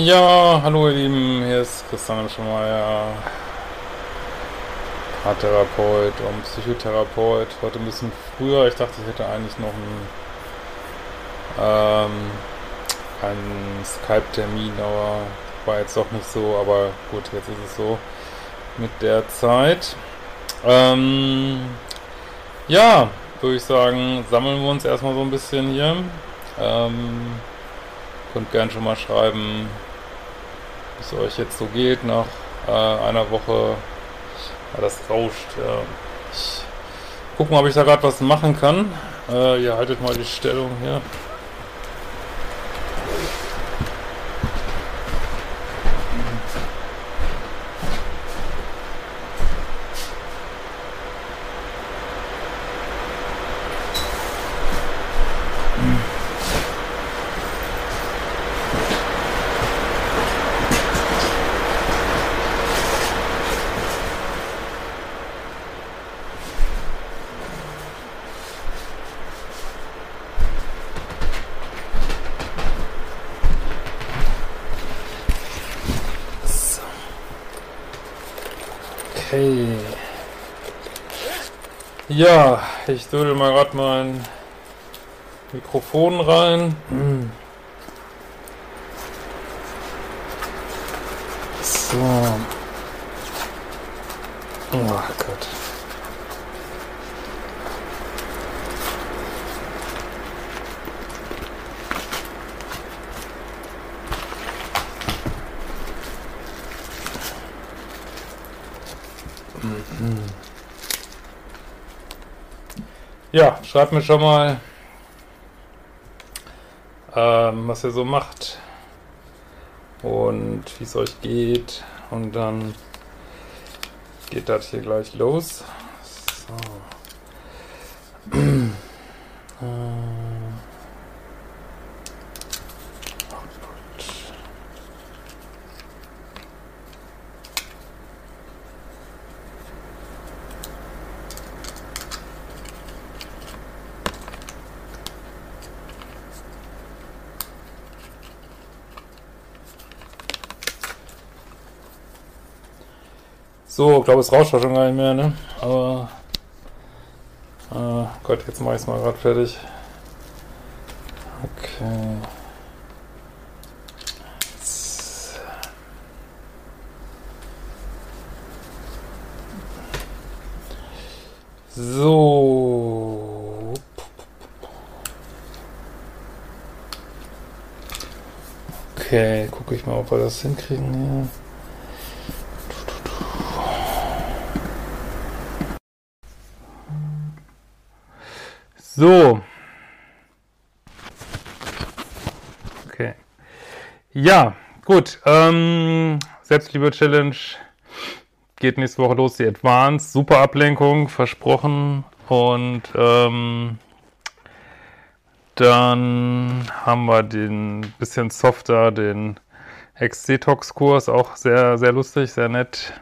Ja, hallo ihr Lieben, hier ist Christian Schemeier, Paartherapeut und Psychotherapeut. Heute ein bisschen früher, ich dachte, ich hätte eigentlich noch einen, ähm, einen Skype-Termin, aber war jetzt doch nicht so, aber gut, jetzt ist es so mit der Zeit. Ähm, ja, würde ich sagen, sammeln wir uns erstmal so ein bisschen hier. Ähm, könnt gern schon mal schreiben, wie es euch jetzt so geht nach äh, einer Woche. Ja, das rauscht. Ja. Ich guck mal, ob ich da gerade was machen kann. Äh, ihr haltet mal die Stellung hier. Ja, ich dödel mal gerade mein Mikrofon rein. So. Oh Gott. Ja, schreibt mir schon mal, ähm, was ihr so macht und wie es euch geht. Und dann geht das hier gleich los. So. So, ich glaube, es rauscht schon gar nicht mehr, ne? Aber. Äh, Gott, jetzt mache ich es mal gerade fertig. Okay. So. Okay, gucke ich mal, ob wir das hinkriegen hier. So. Okay. Ja, gut. Ähm, Selbstliebe-Challenge geht nächste Woche los, die Advanced. Super Ablenkung, versprochen. Und ähm, dann haben wir den bisschen softer, den Ex-Detox-Kurs, auch sehr, sehr lustig, sehr nett.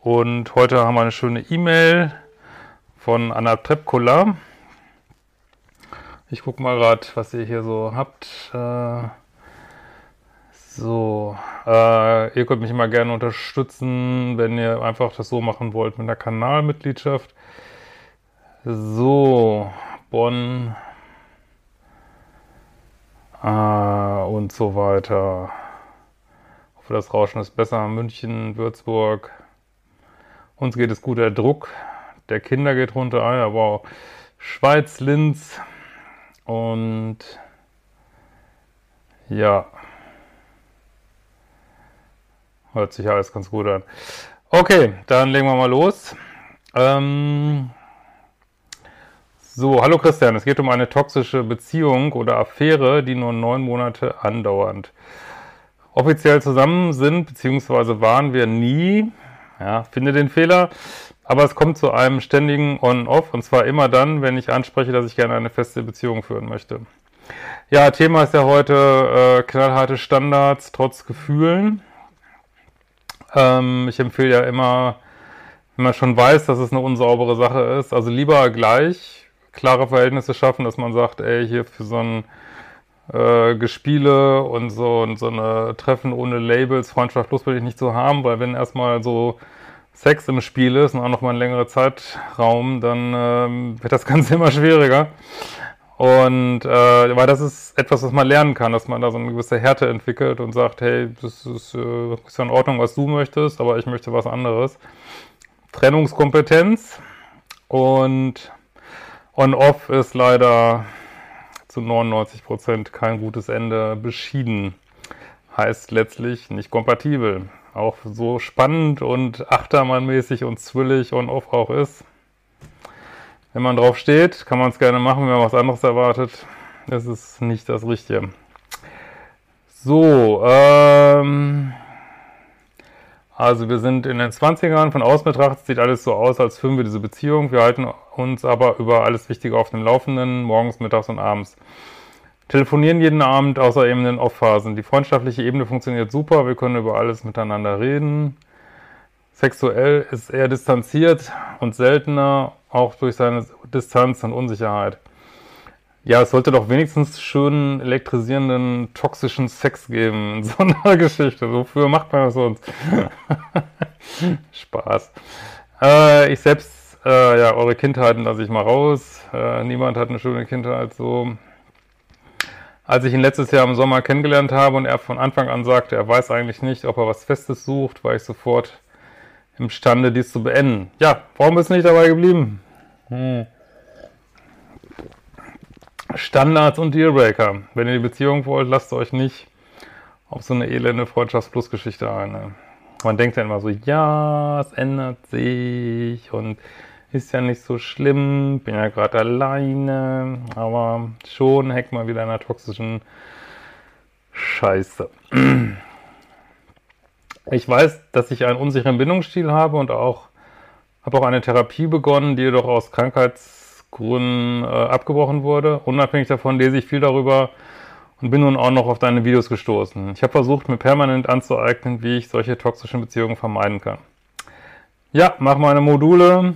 Und heute haben wir eine schöne E-Mail von Anna Trepkola. Ich gucke mal gerade, was ihr hier so habt. Äh, so, äh, ihr könnt mich immer gerne unterstützen, wenn ihr einfach das so machen wollt mit der Kanalmitgliedschaft. So, Bonn äh, und so weiter. Ich hoffe, das Rauschen ist besser. München, Würzburg. Uns geht es gut, der Druck der Kinder geht runter. Ah ja, wow. Schweiz, Linz. Und ja, hört sich alles ganz gut an. Okay, dann legen wir mal los. Ähm so, hallo Christian, es geht um eine toxische Beziehung oder Affäre, die nur neun Monate andauert. Offiziell zusammen sind, beziehungsweise waren wir nie, ja, finde den Fehler, aber es kommt zu einem ständigen On-Off und zwar immer dann, wenn ich anspreche, dass ich gerne eine feste Beziehung führen möchte. Ja, Thema ist ja heute äh, knallharte Standards trotz Gefühlen. Ähm, ich empfehle ja immer, wenn man schon weiß, dass es eine unsaubere Sache ist, also lieber gleich klare Verhältnisse schaffen, dass man sagt, ey, hier für so ein äh, Gespiele und so und so eine Treffen ohne Labels, Freundschaft plus will ich nicht so haben, weil wenn erstmal so Sex im Spiel ist und auch noch mal ein längerer Zeitraum, dann ähm, wird das Ganze immer schwieriger. Und äh, weil das ist etwas, was man lernen kann, dass man da so eine gewisse Härte entwickelt und sagt, hey, das ist, äh, ist ja in Ordnung, was du möchtest, aber ich möchte was anderes. Trennungskompetenz und On-Off ist leider zu 99 Prozent kein gutes Ende beschieden. Heißt letztlich nicht kompatibel. Auch so spannend und achtermannmäßig und zwillig On-Off auch ist. Wenn man drauf steht, kann man es gerne machen, wenn man was anderes erwartet. Das ist nicht das Richtige. So, ähm, also wir sind in den 20ern, von außen betrachtet sieht alles so aus, als führen wir diese Beziehung. Wir halten uns aber über alles Wichtige auf dem Laufenden, morgens, mittags und abends. Telefonieren jeden Abend, außer eben in den Off-Phasen. Die freundschaftliche Ebene funktioniert super, wir können über alles miteinander reden. Sexuell ist er distanziert und seltener, auch durch seine Distanz und Unsicherheit. Ja, es sollte doch wenigstens schönen, elektrisierenden, toxischen Sex geben in so einer Geschichte. Wofür macht man das sonst? Spaß. Äh, ich selbst, äh, ja, eure Kindheiten lasse ich mal raus. Äh, niemand hat eine schöne Kindheit so. Als ich ihn letztes Jahr im Sommer kennengelernt habe und er von Anfang an sagte, er weiß eigentlich nicht, ob er was Festes sucht, war ich sofort imstande, dies zu beenden. Ja, warum bist du nicht dabei geblieben? Hm. Standards und Dealbreaker. Wenn ihr die Beziehung wollt, lasst euch nicht auf so eine elende Freundschafts-Plus-Geschichte ein. Ne? Man denkt ja immer so, ja, es ändert sich und ist ja nicht so schlimm, bin ja gerade alleine, aber schon hängt man wieder in einer toxischen Scheiße. Ich weiß, dass ich einen unsicheren Bindungsstil habe und auch habe auch eine Therapie begonnen, die jedoch aus Krankheitsgründen äh, abgebrochen wurde. Unabhängig davon lese ich viel darüber und bin nun auch noch auf deine Videos gestoßen. Ich habe versucht, mir permanent anzueignen, wie ich solche toxischen Beziehungen vermeiden kann. Ja, mach meine Module.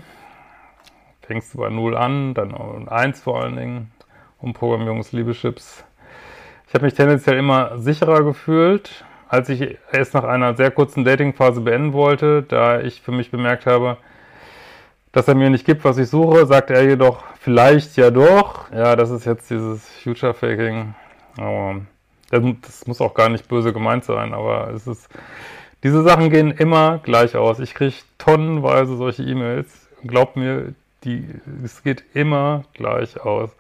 Fängst du bei 0 an, dann 1 vor allen Dingen. Umprogrammierungs-Liebeschips. Ich habe mich tendenziell immer sicherer gefühlt als ich es nach einer sehr kurzen Datingphase beenden wollte, da ich für mich bemerkt habe, dass er mir nicht gibt, was ich suche, sagte er jedoch, vielleicht ja doch. Ja, das ist jetzt dieses Future Faking. Aber das muss auch gar nicht böse gemeint sein, aber es ist, diese Sachen gehen immer gleich aus. Ich kriege tonnenweise solche E-Mails. Glaubt mir, die, es geht immer gleich aus.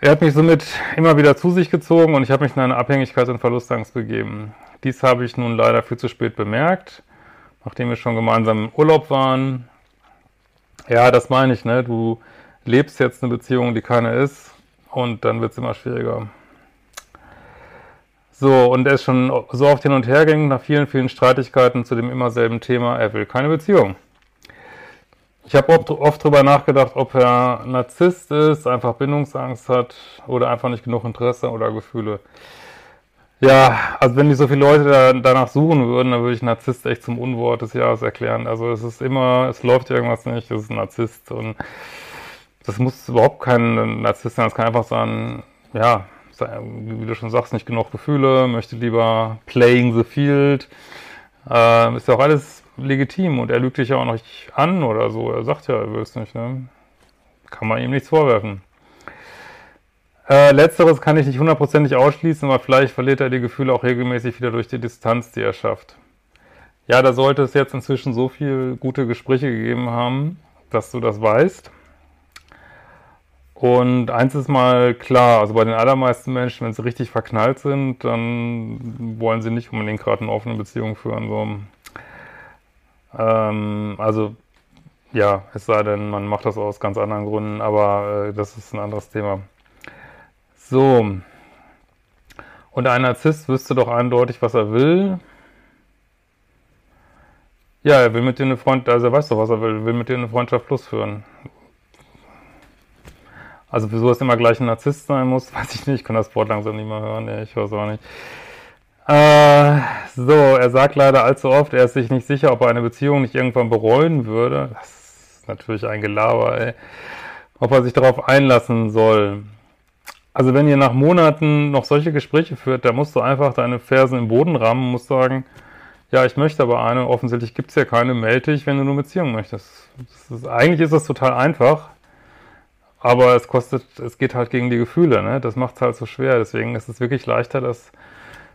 Er hat mich somit immer wieder zu sich gezogen und ich habe mich in eine Abhängigkeit und Verlustangst begeben. Dies habe ich nun leider viel zu spät bemerkt, nachdem wir schon gemeinsam im Urlaub waren. Ja, das meine ich, ne? Du lebst jetzt eine Beziehung, die keine ist und dann wird es immer schwieriger. So, und er ist schon so oft hin und her gegangen, nach vielen, vielen Streitigkeiten zu dem immer selben Thema, er will keine Beziehung. Ich habe oft, oft drüber nachgedacht, ob er Narzisst ist, einfach Bindungsangst hat oder einfach nicht genug Interesse oder Gefühle. Ja, also wenn nicht so viele Leute da, danach suchen würden, dann würde ich Narzisst echt zum Unwort des Jahres erklären. Also es ist immer, es läuft irgendwas nicht, es ist ein Narzisst und das muss überhaupt kein Narzisst sein, es kann einfach sein, ja, wie du schon sagst, nicht genug Gefühle, möchte lieber playing the field. Äh, ist ja auch alles legitim und er lügt dich ja auch nicht an oder so. Er sagt ja, er will es nicht. Ne? Kann man ihm nichts vorwerfen. Äh, letzteres kann ich nicht hundertprozentig ausschließen, aber vielleicht verliert er die Gefühle auch regelmäßig wieder durch die Distanz, die er schafft. Ja, da sollte es jetzt inzwischen so viele gute Gespräche gegeben haben, dass du das weißt. Und eins ist mal klar, also bei den allermeisten Menschen, wenn sie richtig verknallt sind, dann wollen sie nicht unbedingt gerade eine offene Beziehung führen. So. Ähm, also ja, es sei denn, man macht das aus ganz anderen Gründen, aber äh, das ist ein anderes Thema. So. Und ein Narzisst wüsste doch eindeutig, was er will. Ja, er will mit dir eine Freundschaft, also er weiß doch, was er will, will mit dir eine Freundschaft plus führen. Also wieso es immer gleich ein Narzisst sein muss, weiß ich nicht. Ich kann das Wort langsam nicht mehr hören. Nee, ich weiß auch nicht. Äh, so, er sagt leider allzu oft, er ist sich nicht sicher, ob er eine Beziehung nicht irgendwann bereuen würde. Das ist natürlich ein Gelaber, ey. Ob er sich darauf einlassen soll. Also wenn ihr nach Monaten noch solche Gespräche führt, da musst du einfach deine Fersen im Boden rammen und musst sagen, ja, ich möchte aber eine, offensichtlich gibt es ja keine, melde dich, wenn du eine Beziehung möchtest. Ist, eigentlich ist das total einfach, aber es kostet, es geht halt gegen die Gefühle, ne? Das macht es halt so schwer, deswegen ist es wirklich leichter, das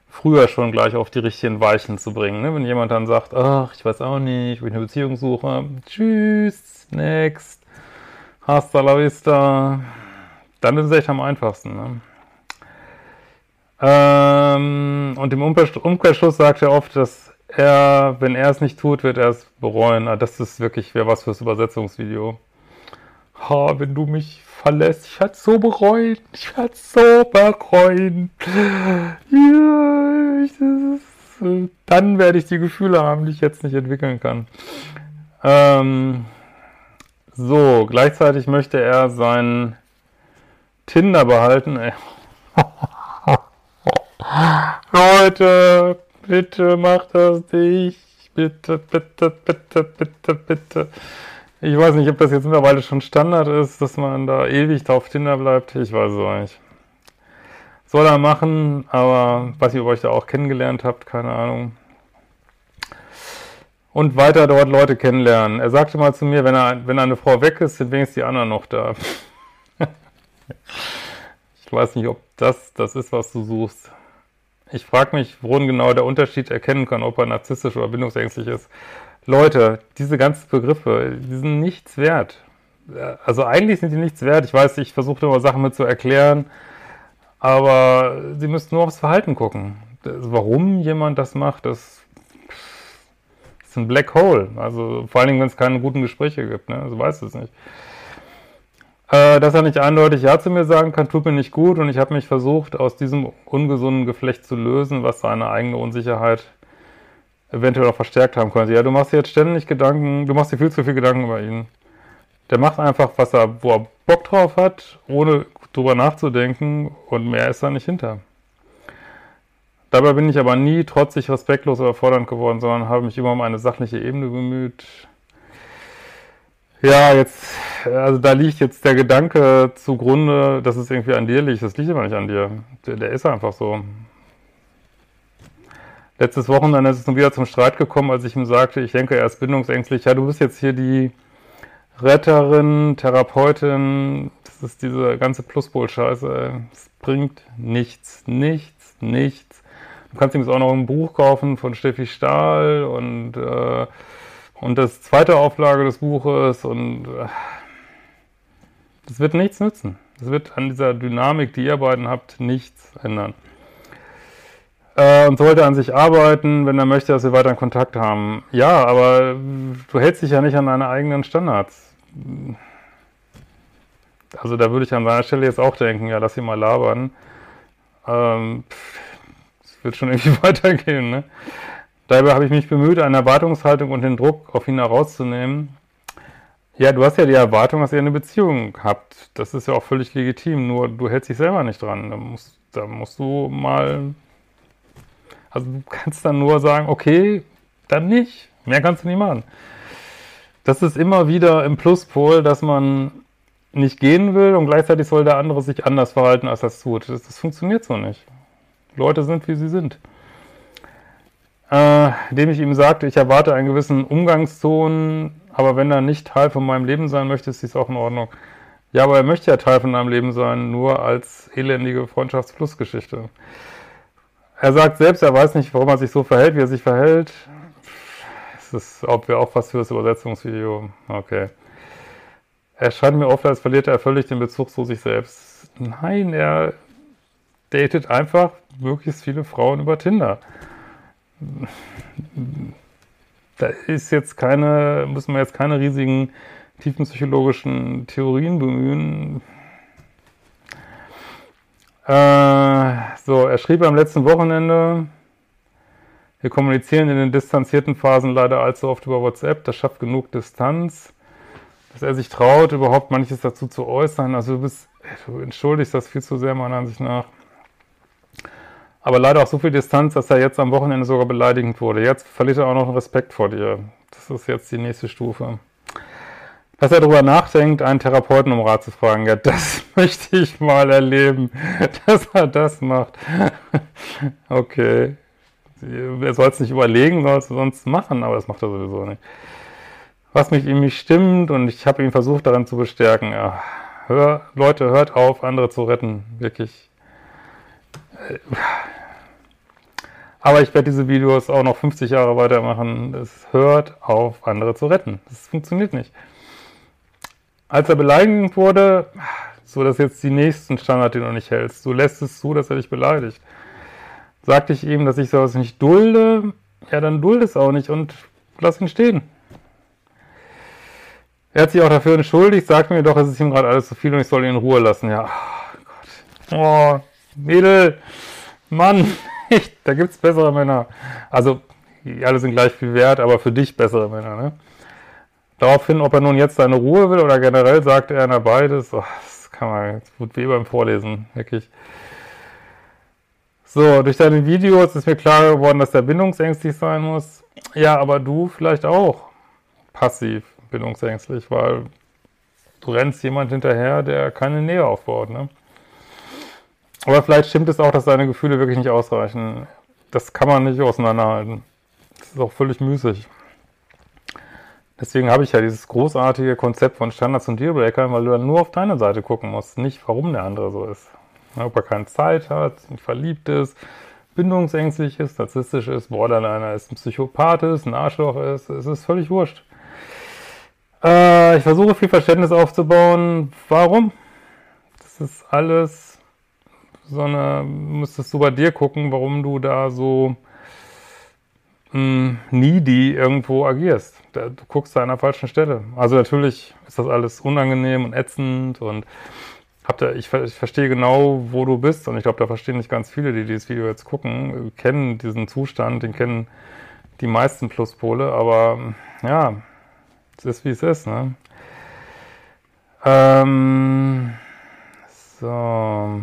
früher schon gleich auf die richtigen Weichen zu bringen. Ne? Wenn jemand dann sagt, ach, ich weiß auch nicht, wo ich eine Beziehung suche, tschüss, next, hasta la vista, dann ist es echt am einfachsten. Ne? Ähm, und im Umkehrschluss sagt er oft, dass er, wenn er es nicht tut, wird er es bereuen. Ah, das ist wirklich, wäre was fürs Übersetzungsvideo. Ha, wenn du mich verlässt, ich werde so bereuen, ich werde so bereuen. Ja, ich, ist, dann werde ich die Gefühle haben, die ich jetzt nicht entwickeln kann. Ähm, so, gleichzeitig möchte er sein Tinder behalten. Leute, bitte macht das nicht. Bitte, bitte, bitte, bitte, bitte. Ich weiß nicht, ob das jetzt mittlerweile schon Standard ist, dass man da ewig drauf Tinder bleibt. Ich weiß es auch nicht. Soll er machen, aber weiß nicht, ob ihr euch da auch kennengelernt habt, keine Ahnung. Und weiter dort Leute kennenlernen. Er sagte mal zu mir, wenn, er, wenn eine Frau weg ist, sind wenigstens die anderen noch da. ich weiß nicht, ob das das ist, was du suchst. Ich frage mich, worin genau der Unterschied erkennen kann, ob er narzisstisch oder bindungsängstlich ist. Leute, diese ganzen Begriffe, die sind nichts wert. Also eigentlich sind die nichts wert. Ich weiß, ich versuche immer Sachen mit zu erklären, aber sie müssen nur aufs Verhalten gucken. Warum jemand das macht, das ist ein Black Hole. Also vor allen Dingen, wenn es keine guten Gespräche gibt. Ne? Also weiß es nicht. Äh, dass er nicht eindeutig Ja zu mir sagen kann, tut mir nicht gut und ich habe mich versucht, aus diesem ungesunden Geflecht zu lösen, was seine eigene Unsicherheit eventuell auch verstärkt haben könnte. Ja, du machst dir jetzt ständig Gedanken, du machst dir viel zu viel Gedanken über ihn. Der macht einfach, was er, wo er Bock drauf hat, ohne drüber nachzudenken und mehr ist da nicht hinter. Dabei bin ich aber nie trotzig, respektlos oder fordernd geworden, sondern habe mich immer um eine sachliche Ebene bemüht. Ja, jetzt, also da liegt jetzt der Gedanke zugrunde, dass es irgendwie an dir liegt. Das liegt aber nicht an dir. Der, der ist einfach so. Letztes Wochenende ist es nun wieder zum Streit gekommen, als ich ihm sagte, ich denke, er ist bindungsängstlich. Ja, du bist jetzt hier die Retterin, Therapeutin. Das ist diese ganze Pluspol-Scheiße. Es bringt nichts, nichts, nichts. Du kannst ihm auch noch ein Buch kaufen von Steffi Stahl und äh, und das zweite Auflage des Buches und äh, das wird nichts nützen. Das wird an dieser Dynamik, die ihr beiden habt, nichts ändern. Äh, und sollte an sich arbeiten, wenn er möchte, dass wir weiter Kontakt haben. Ja, aber du hältst dich ja nicht an deine eigenen Standards. Also da würde ich an seiner Stelle jetzt auch denken, ja, lass ihn mal labern. Ähm, es wird schon irgendwie weitergehen, ne? Dabei habe ich mich bemüht, eine Erwartungshaltung und den Druck auf ihn herauszunehmen. Ja, du hast ja die Erwartung, dass ihr eine Beziehung habt. Das ist ja auch völlig legitim, nur du hältst dich selber nicht dran. Da musst, da musst du mal. Also du kannst dann nur sagen, okay, dann nicht. Mehr kannst du nicht machen. Das ist immer wieder im Pluspol, dass man nicht gehen will und gleichzeitig soll der andere sich anders verhalten, als es tut. Das, das funktioniert so nicht. Leute sind, wie sie sind äh, indem ich ihm sagte, ich erwarte einen gewissen Umgangston, aber wenn er nicht Teil von meinem Leben sein möchte, ist dies auch in Ordnung. Ja, aber er möchte ja Teil von deinem Leben sein, nur als elendige Freundschaftsflussgeschichte. Er sagt selbst, er weiß nicht, warum er sich so verhält, wie er sich verhält. Ist, ob wir auch was für das Übersetzungsvideo. Okay. Er schreibt mir oft, als verliert er völlig den Bezug zu sich selbst. Nein, er datet einfach möglichst viele Frauen über Tinder da ist jetzt keine, müssen wir jetzt keine riesigen tiefenpsychologischen Theorien bemühen. Äh, so, er schrieb am letzten Wochenende, wir kommunizieren in den distanzierten Phasen leider allzu oft über WhatsApp, das schafft genug Distanz, dass er sich traut, überhaupt manches dazu zu äußern. Also du bist, du entschuldigst das viel zu sehr meiner Ansicht nach aber leider auch so viel Distanz, dass er jetzt am Wochenende sogar beleidigend wurde. Jetzt verliert er auch noch einen Respekt vor dir. Das ist jetzt die nächste Stufe. dass er darüber nachdenkt, einen Therapeuten um Rat zu fragen. Ja, das möchte ich mal erleben, dass er das macht. Okay. Er soll es nicht überlegen, soll es sonst machen, aber das macht er sowieso nicht. Was mich ihm nicht stimmt und ich habe ihn versucht darin zu bestärken. Ja, hör, Leute, hört auf, andere zu retten. Wirklich. Aber ich werde diese Videos auch noch 50 Jahre weitermachen. Es hört auf, andere zu retten. Das funktioniert nicht. Als er beleidigend wurde, so dass jetzt die nächsten Standard, den du nicht hältst, du lässt es zu, dass er dich beleidigt. Sagte ich ihm, dass ich sowas nicht dulde, ja, dann dulde es auch nicht und lass ihn stehen. Er hat sich auch dafür entschuldigt, sagt mir doch, es ist ihm gerade alles zu viel und ich soll ihn in Ruhe lassen. Ja, oh Gott. Oh, Mädel, Mann, da gibt's bessere Männer. Also, alle sind gleich viel wert, aber für dich bessere Männer, ne? Daraufhin, ob er nun jetzt seine Ruhe will oder generell, sagt er, na beides. Oh, das kann man, das wird wie beim Vorlesen, wirklich. So, durch deine Videos ist mir klar geworden, dass er bindungsängstlich sein muss. Ja, aber du vielleicht auch passiv bindungsängstlich, weil du rennst jemand hinterher, der keine Nähe aufbaut. Ne? Aber vielleicht stimmt es auch, dass deine Gefühle wirklich nicht ausreichen. Das kann man nicht auseinanderhalten. Das ist auch völlig müßig. Deswegen habe ich ja dieses großartige Konzept von Standards und Dealbreakern, weil du dann nur auf deine Seite gucken musst, nicht warum der andere so ist. Ob er keine Zeit hat, nicht verliebt ist, bindungsängstlich ist, narzisstisch ist, Borderliner ist, ein Psychopath ist, ein Arschloch ist, es ist völlig wurscht. Äh, ich versuche viel Verständnis aufzubauen. Warum? Das ist alles so eine, müsstest du bei dir gucken, warum du da so mh, needy irgendwo agierst. Du guckst da an der falschen Stelle. Also natürlich ist das alles unangenehm und ätzend und ihr, ich, ich verstehe genau, wo du bist und ich glaube, da verstehen nicht ganz viele, die dieses Video jetzt gucken, kennen diesen Zustand, den kennen die meisten Pluspole, aber ja, es ist wie es ist, ne? Ähm, so.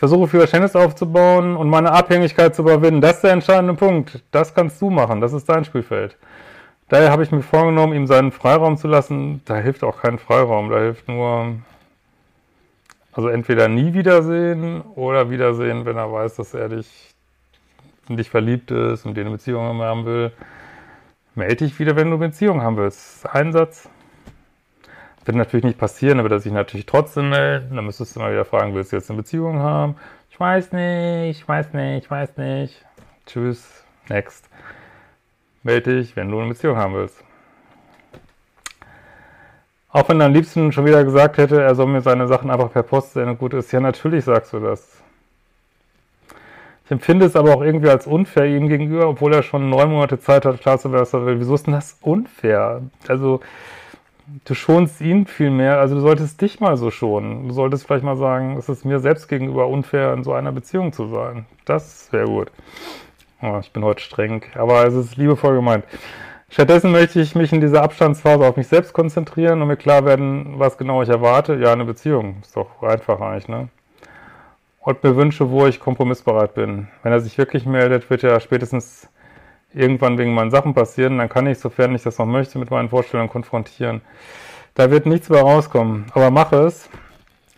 Versuche viel Verständnis aufzubauen und meine Abhängigkeit zu überwinden. Das ist der entscheidende Punkt. Das kannst du machen. Das ist dein Spielfeld. Daher habe ich mir vorgenommen, ihm seinen Freiraum zu lassen. Da hilft auch kein Freiraum. Da hilft nur, also entweder nie wiedersehen oder wiedersehen, wenn er weiß, dass er dich in dich verliebt ist und dir eine Beziehung haben will. Melde dich wieder, wenn du eine Beziehung haben willst. Einsatz wird natürlich nicht passieren, dann wird er sich natürlich trotzdem melden. Dann müsstest du mal wieder fragen, willst du jetzt eine Beziehung haben? Ich weiß nicht, ich weiß nicht, ich weiß nicht. Tschüss, next. Melde dich, wenn du eine Beziehung haben willst. Auch wenn dein Liebsten schon wieder gesagt hätte, er soll mir seine Sachen einfach per Post senden gut ist, ja, natürlich sagst du das. Ich empfinde es aber auch irgendwie als unfair ihm gegenüber, obwohl er schon neun Monate Zeit hat, klar zu werden, was er will. Wieso ist denn das unfair? Also, du schonst ihn viel mehr, also du solltest dich mal so schonen. Du solltest vielleicht mal sagen, es ist mir selbst gegenüber unfair, in so einer Beziehung zu sein. Das wäre gut. Oh, ich bin heute streng, aber es ist liebevoll gemeint. Stattdessen möchte ich mich in dieser Abstandsphase auf mich selbst konzentrieren und mir klar werden, was genau ich erwarte. Ja, eine Beziehung. Ist doch einfach eigentlich, ne? Und mir wünsche, wo ich kompromissbereit bin. Wenn er sich wirklich meldet, wird er spätestens irgendwann wegen meinen Sachen passieren, dann kann ich, sofern ich das noch möchte, mit meinen Vorstellungen konfrontieren. Da wird nichts mehr rauskommen. Aber mache es.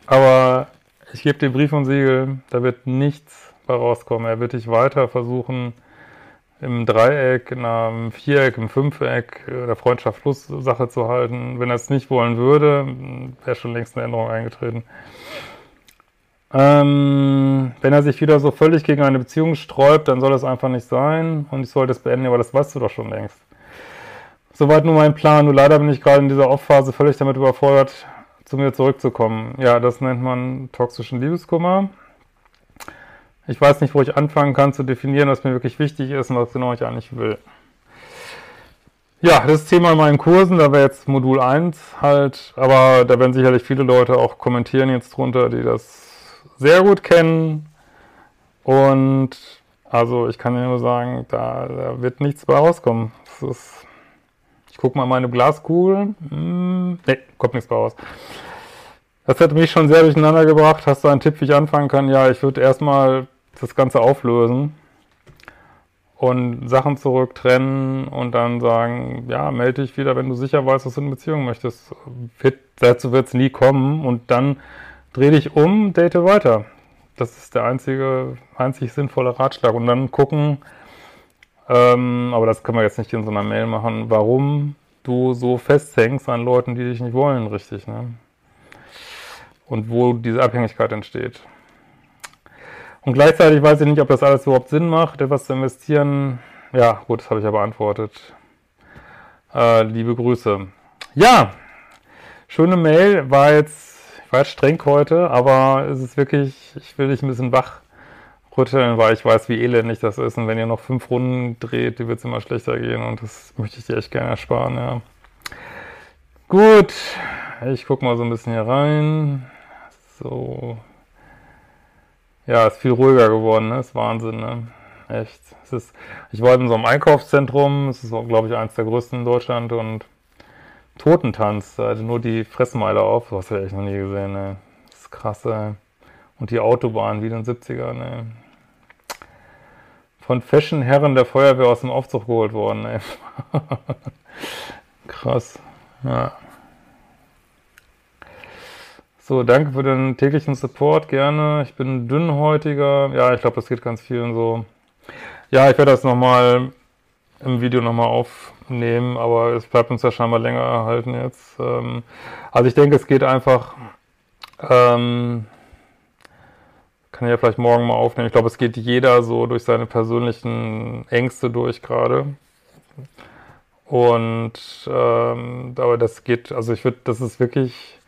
Aber ich gebe dir Brief und Siegel, da wird nichts mehr rauskommen. Er wird dich weiter versuchen, im Dreieck, in einem Viereck, im Fünfeck der Freundschaft plus Sache zu halten. Wenn er es nicht wollen würde, wäre schon längst eine Änderung eingetreten. Ähm, wenn er sich wieder so völlig gegen eine Beziehung sträubt, dann soll das einfach nicht sein und ich sollte es beenden, aber das weißt du doch schon längst. Soweit nur mein Plan. Nur leider bin ich gerade in dieser Off-Phase völlig damit überfordert, zu mir zurückzukommen. Ja, das nennt man toxischen Liebeskummer. Ich weiß nicht, wo ich anfangen kann zu definieren, was mir wirklich wichtig ist und was genau ich eigentlich will. Ja, das Thema in meinen Kursen, da wäre jetzt Modul 1 halt, aber da werden sicherlich viele Leute auch kommentieren jetzt drunter, die das sehr gut kennen. Und also ich kann dir nur sagen, da, da wird nichts bei rauskommen. Ist, ich gucke mal meine Glaskugel. Hm, ne, kommt nichts bei raus. Das hätte mich schon sehr durcheinander gebracht. Hast du einen Tipp, wie ich anfangen kann? Ja, ich würde erstmal das Ganze auflösen und Sachen zurücktrennen und dann sagen, ja, melde dich wieder, wenn du sicher weißt, dass du eine Beziehung möchtest. Wird, dazu wird es nie kommen und dann dreh dich um, date weiter. Das ist der einzige, einzig sinnvolle Ratschlag. Und dann gucken, ähm, aber das können wir jetzt nicht in so einer Mail machen, warum du so festhängst an Leuten, die dich nicht wollen, richtig, ne? Und wo diese Abhängigkeit entsteht. Und gleichzeitig weiß ich nicht, ob das alles überhaupt Sinn macht, etwas zu investieren. Ja, gut, das habe ich ja beantwortet. Äh, liebe Grüße. Ja, schöne Mail, war jetzt, ich war streng heute, aber es ist wirklich, ich will dich ein bisschen wach rütteln, weil ich weiß, wie elendig das ist. Und wenn ihr noch fünf Runden dreht, wird es immer schlechter gehen und das möchte ich dir echt gerne ersparen, ja. Gut, ich gucke mal so ein bisschen hier rein. So. Ja, ist viel ruhiger geworden, ne? Ist Wahnsinn, ne? Echt. Es ist, ich war in so einem Einkaufszentrum, es ist, glaube ich, eines der größten in Deutschland und Totentanz, da hatte nur die Fressmeile auf, was habe ich echt noch nie gesehen, ne? Das ist krass, ey. Und die Autobahn wie in den 70ern, ne? von Fashion-Herren der Feuerwehr aus dem Aufzug geholt worden. Ey. Krass. Ja. So, danke für den täglichen Support, gerne. Ich bin dünnhäutiger. Ja, ich glaube, das geht ganz vielen so. Ja, ich werde das nochmal im Video nochmal aufnehmen, aber es bleibt uns ja scheinbar länger erhalten jetzt. Ähm, also ich denke, es geht einfach ähm, kann ich ja vielleicht morgen mal aufnehmen. Ich glaube, es geht jeder so durch seine persönlichen Ängste durch gerade. Und ähm, aber das geht, also ich würde, das ist wirklich,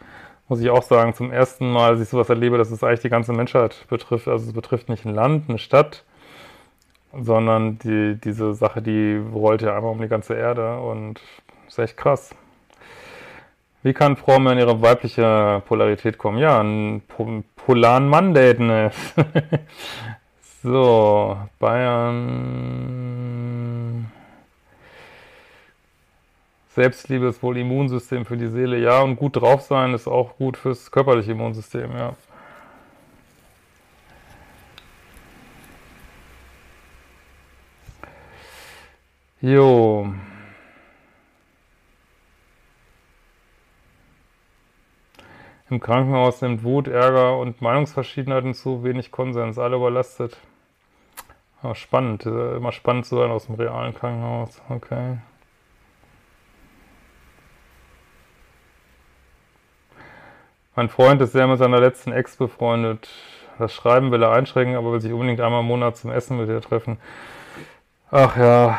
muss ich auch sagen, zum ersten Mal, dass ich sowas erlebe, dass es eigentlich die ganze Menschheit betrifft. Also es betrifft nicht ein Land, eine Stadt, sondern die, diese Sache, die rollt ja einmal um die ganze Erde und ist echt krass. Wie kann Frau mehr in ihre weibliche Polarität kommen? Ja, einen polaren Mann daten. so, Bayern. Selbstliebe ist wohl Immunsystem für die Seele. Ja, und gut drauf sein ist auch gut fürs körperliche Immunsystem, ja. Jo. Im Krankenhaus nimmt Wut, Ärger und Meinungsverschiedenheiten zu, wenig Konsens, alle überlastet. Ja, spannend, äh, immer spannend zu sein aus dem realen Krankenhaus. Okay. Mein Freund ist sehr mit seiner letzten Ex befreundet. Das Schreiben will er einschränken, aber will sich unbedingt einmal im Monat zum Essen mit ihr treffen. Ach ja,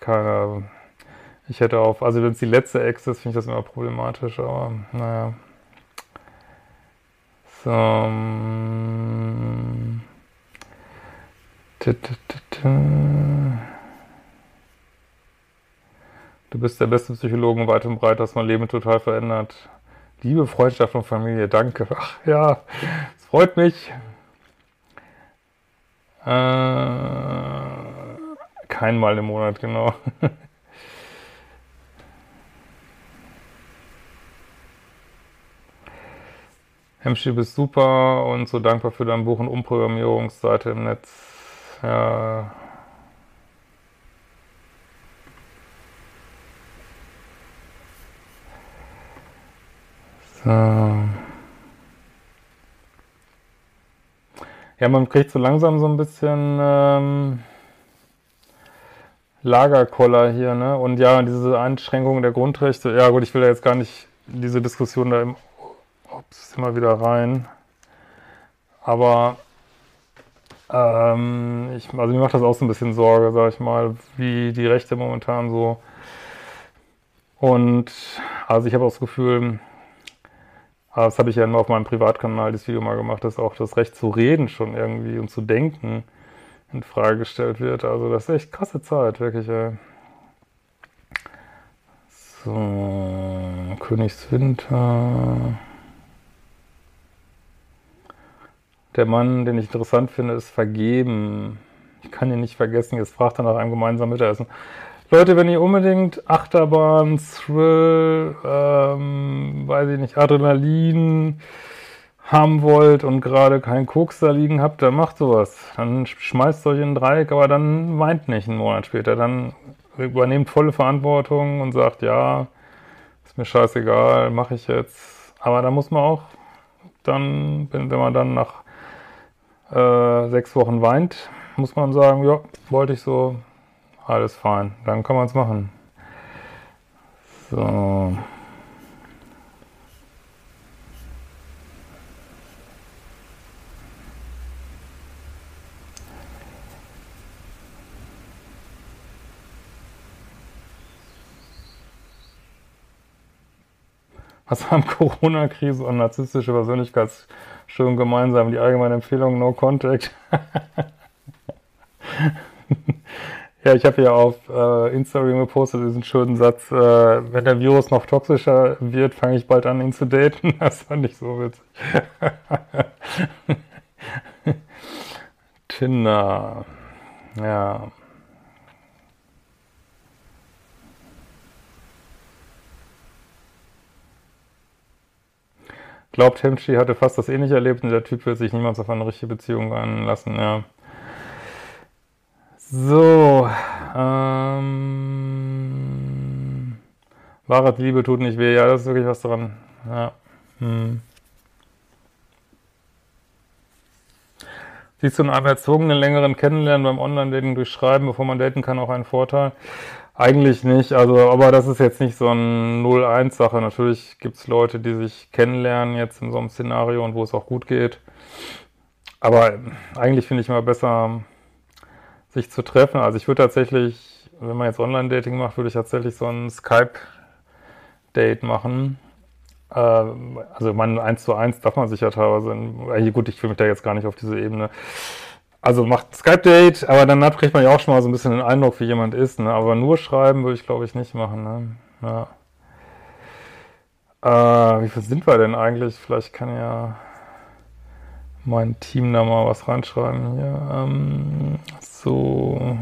keine Ahnung. Ich hätte auf, also wenn es die letzte Ex ist, finde ich das immer problematisch, aber naja. So. Ähm, du bist der beste Psychologe weit und breit, hast mein Leben total verändert. Liebe Freundschaft und Familie, danke. Ach ja, es freut mich. Äh, kein Mal im Monat, genau. Hemmschi, bist super und so dankbar für dein Buch und Umprogrammierungsseite im Netz. Ja. So. Ja, man kriegt so langsam so ein bisschen ähm, Lagerkoller hier, ne? Und ja, diese Einschränkung der Grundrechte, ja gut, ich will da jetzt gar nicht diese Diskussion da im ups, immer wieder rein. Aber ähm, ich, also mir macht das auch so ein bisschen Sorge, sag ich mal, wie die Rechte momentan so. Und also ich habe auch das Gefühl, das habe ich ja immer auf meinem Privatkanal das Video mal gemacht, dass auch das Recht zu reden schon irgendwie und zu denken in Frage gestellt wird. Also das ist echt krasse Zeit, wirklich. Ey. So, Königswinter. Der Mann, den ich interessant finde, ist vergeben. Ich kann ihn nicht vergessen. Jetzt fragt er nach einem gemeinsamen Mittagessen. Leute, wenn ihr unbedingt Achterbahn, Thrill, ähm, weiß ich nicht, Adrenalin, haben wollt und gerade keinen Koks da liegen habt, dann macht sowas. Dann schmeißt euch in ein Dreieck, aber dann weint nicht einen Monat später. Dann übernehmt volle Verantwortung und sagt, ja, ist mir scheißegal, mache ich jetzt. Aber da muss man auch dann, wenn, man dann nach äh, sechs Wochen weint, muss man sagen, ja, wollte ich so, alles fein. Dann kann man es machen. So. Was haben Corona-Krise und narzisstische Persönlichkeitsstörung gemeinsam? Die allgemeine Empfehlung No Contact. ja, ich habe ja auf äh, Instagram gepostet diesen schönen Satz, äh, wenn der Virus noch toxischer wird, fange ich bald an, ihn zu daten. Das fand ich so witzig. Tinder. Ja. Glaubt, Hemschi hatte fast das ähnliche erlebt und der Typ wird sich niemals auf eine richtige Beziehung einlassen, ja. So, ähm, wahre Liebe tut nicht weh, ja, das ist wirklich was dran, ja. Hm. Siehst du in einem erzogenen längeren Kennenlernen beim Online-Dating durch Schreiben, bevor man daten kann, auch einen Vorteil? Eigentlich nicht, also, aber das ist jetzt nicht so ein 0-1-Sache. Natürlich gibt es Leute, die sich kennenlernen jetzt in so einem Szenario und wo es auch gut geht. Aber eigentlich finde ich mal besser, sich zu treffen. Also ich würde tatsächlich, wenn man jetzt Online-Dating macht, würde ich tatsächlich so ein Skype-Date machen. Äh, also man eins zu eins darf man sich ja teilweise, gut, ich fühle mich da jetzt gar nicht auf diese Ebene also macht Skype-Date, aber dann kriegt man ja auch schon mal so ein bisschen den Eindruck, wie jemand ist. Ne? Aber nur schreiben würde ich, glaube ich, nicht machen. Ne? Ja. Äh, wie viel sind wir denn eigentlich? Vielleicht kann ja mein Team da mal was reinschreiben hier. Ähm, so.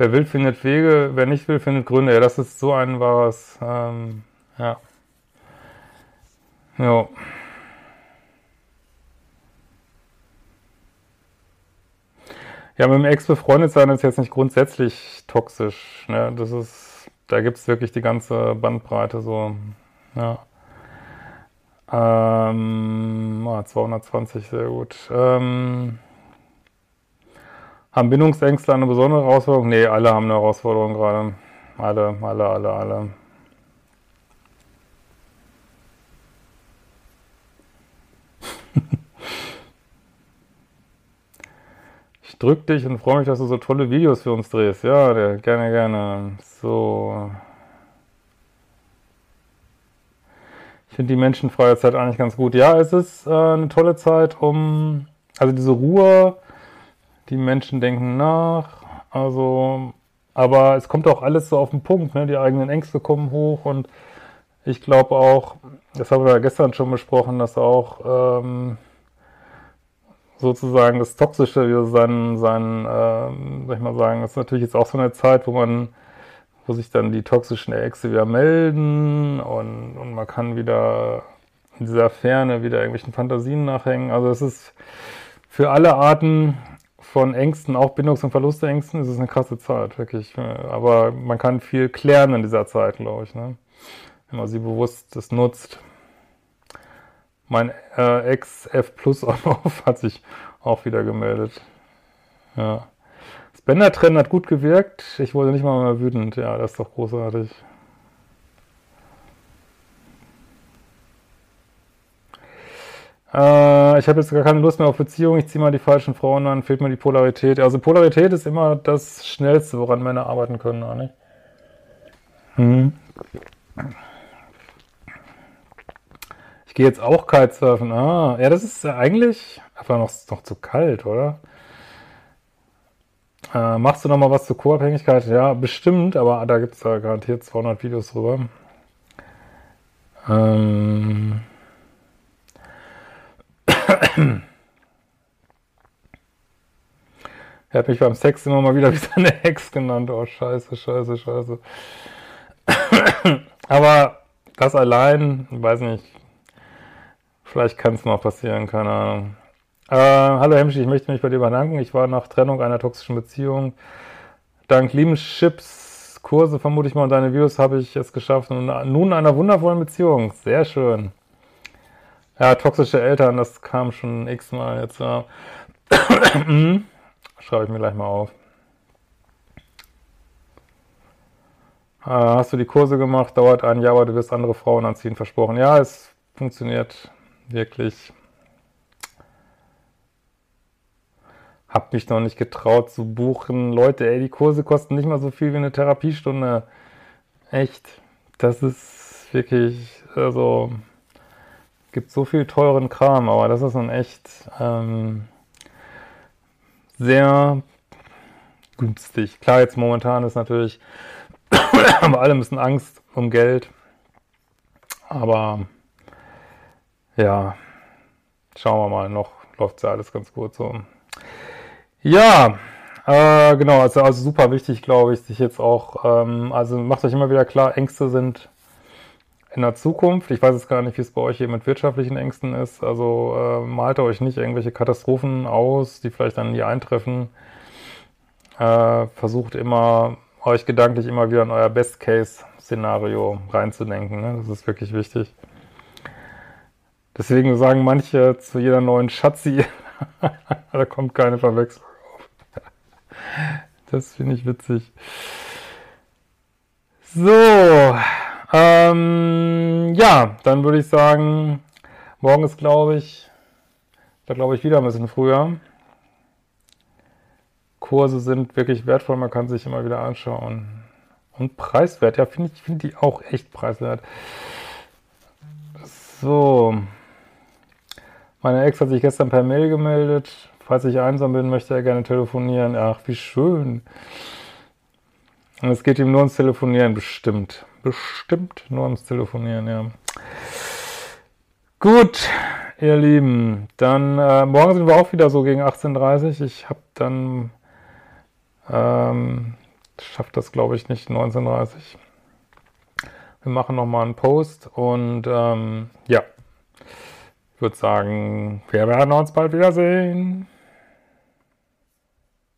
Wer will, findet Wege, wer nicht will, findet Gründe. Ja, das ist so ein wahres, ähm, ja. Ja. Ja, mit dem Ex befreundet sein ist jetzt nicht grundsätzlich toxisch. Ne? Das ist, da gibt es wirklich die ganze Bandbreite so. Ja. Ähm, 220, sehr gut. Ähm, haben Bindungsängste eine besondere Herausforderung? Nee, alle haben eine Herausforderung gerade. Alle, alle, alle, alle. ich drück dich und freue mich, dass du so tolle Videos für uns drehst. Ja, gerne, gerne. So. Ich finde die menschenfreie Zeit eigentlich ganz gut. Ja, es ist äh, eine tolle Zeit, um, also diese Ruhe, die Menschen denken nach, also, aber es kommt auch alles so auf den Punkt, ne? die eigenen Ängste kommen hoch und ich glaube auch, das haben wir ja gestern schon besprochen, dass auch ähm, sozusagen das Toxische wieder sein, sein ähm, soll ich mal sagen, das ist natürlich jetzt auch so eine Zeit, wo man, wo sich dann die toxischen Ängste wieder melden und, und man kann wieder in dieser Ferne wieder irgendwelchen Fantasien nachhängen. Also es ist für alle Arten von Ängsten, auch Bindungs- und Verlustängsten, ist es eine krasse Zeit, wirklich. Aber man kann viel klären in dieser Zeit, glaube ich, ne? wenn man sie bewusst das nutzt. Mein äh, Ex-F Plus On-Off hat sich auch wieder gemeldet. Ja. Das Bänder-Trennen hat gut gewirkt. Ich wurde nicht mal mehr wütend. Ja, das ist doch großartig. Äh, ich habe jetzt gar keine Lust mehr auf Beziehungen, ich ziehe mal die falschen Frauen an, fehlt mir die Polarität. Also Polarität ist immer das Schnellste, woran Männer arbeiten können, oder nicht? Hm. Ich gehe jetzt auch Kitesurfen. Ah, ja, das ist eigentlich einfach noch, noch zu kalt, oder? Äh, machst du noch mal was zur Co-Abhängigkeit? Ja, bestimmt, aber da gibt es da garantiert 200 Videos drüber. Ähm... Er hat mich beim Sex immer mal wieder wie seine Hex genannt. Oh, scheiße, scheiße, scheiße. Aber das allein, weiß nicht, vielleicht kann es mal passieren, keine Ahnung. Äh, hallo Hemschi, ich möchte mich bei dir bedanken. Ich war nach Trennung einer toxischen Beziehung. Dank lieben Chips, Kurse vermute ich mal und deine Videos habe ich es geschafft. Und nun einer wundervollen Beziehung. Sehr schön. Ja, toxische Eltern, das kam schon x-mal jetzt. Ja. Schreibe ich mir gleich mal auf. Äh, hast du die Kurse gemacht? Dauert ein Jahr, aber du wirst andere Frauen anziehen, versprochen. Ja, es funktioniert wirklich. Hab mich noch nicht getraut zu buchen. Leute, ey, die Kurse kosten nicht mal so viel wie eine Therapiestunde. Echt. Das ist wirklich, also, gibt so viel teuren Kram, aber das ist ein echt, ähm, sehr günstig. Klar, jetzt momentan ist natürlich, alle bisschen Angst um Geld. Aber ja, schauen wir mal, noch läuft ja alles ganz gut so. Ja, äh, genau, also, also super wichtig, glaube ich, sich jetzt auch, ähm, also macht euch immer wieder klar, Ängste sind in der Zukunft, ich weiß jetzt gar nicht, wie es bei euch hier mit wirtschaftlichen Ängsten ist, also äh, malt euch nicht irgendwelche Katastrophen aus, die vielleicht dann nie eintreffen. Äh, versucht immer, euch gedanklich immer wieder in euer Best-Case-Szenario reinzudenken. Ne? Das ist wirklich wichtig. Deswegen sagen manche zu jeder neuen Schatzi, da kommt keine Verwechslung auf. Das finde ich witzig. So, ähm, ja, dann würde ich sagen, morgen ist, glaube ich, da glaube ich wieder ein bisschen früher. Kurse sind wirklich wertvoll, man kann sich immer wieder anschauen. Und preiswert, ja, finde ich, finde die auch echt preiswert. So. Meine Ex hat sich gestern per Mail gemeldet. Falls ich einsam bin, möchte er gerne telefonieren. Ach, wie schön. Und es geht ihm nur ums Telefonieren, bestimmt. Bestimmt nur ums Telefonieren, ja. Gut, ihr Lieben, dann äh, morgen sind wir auch wieder so gegen 18.30 Uhr. Ich habe dann, ähm, schafft das glaube ich nicht, 19.30 Uhr. Wir machen nochmal einen Post und ähm, ja, ich würde sagen, wir werden uns bald wiedersehen.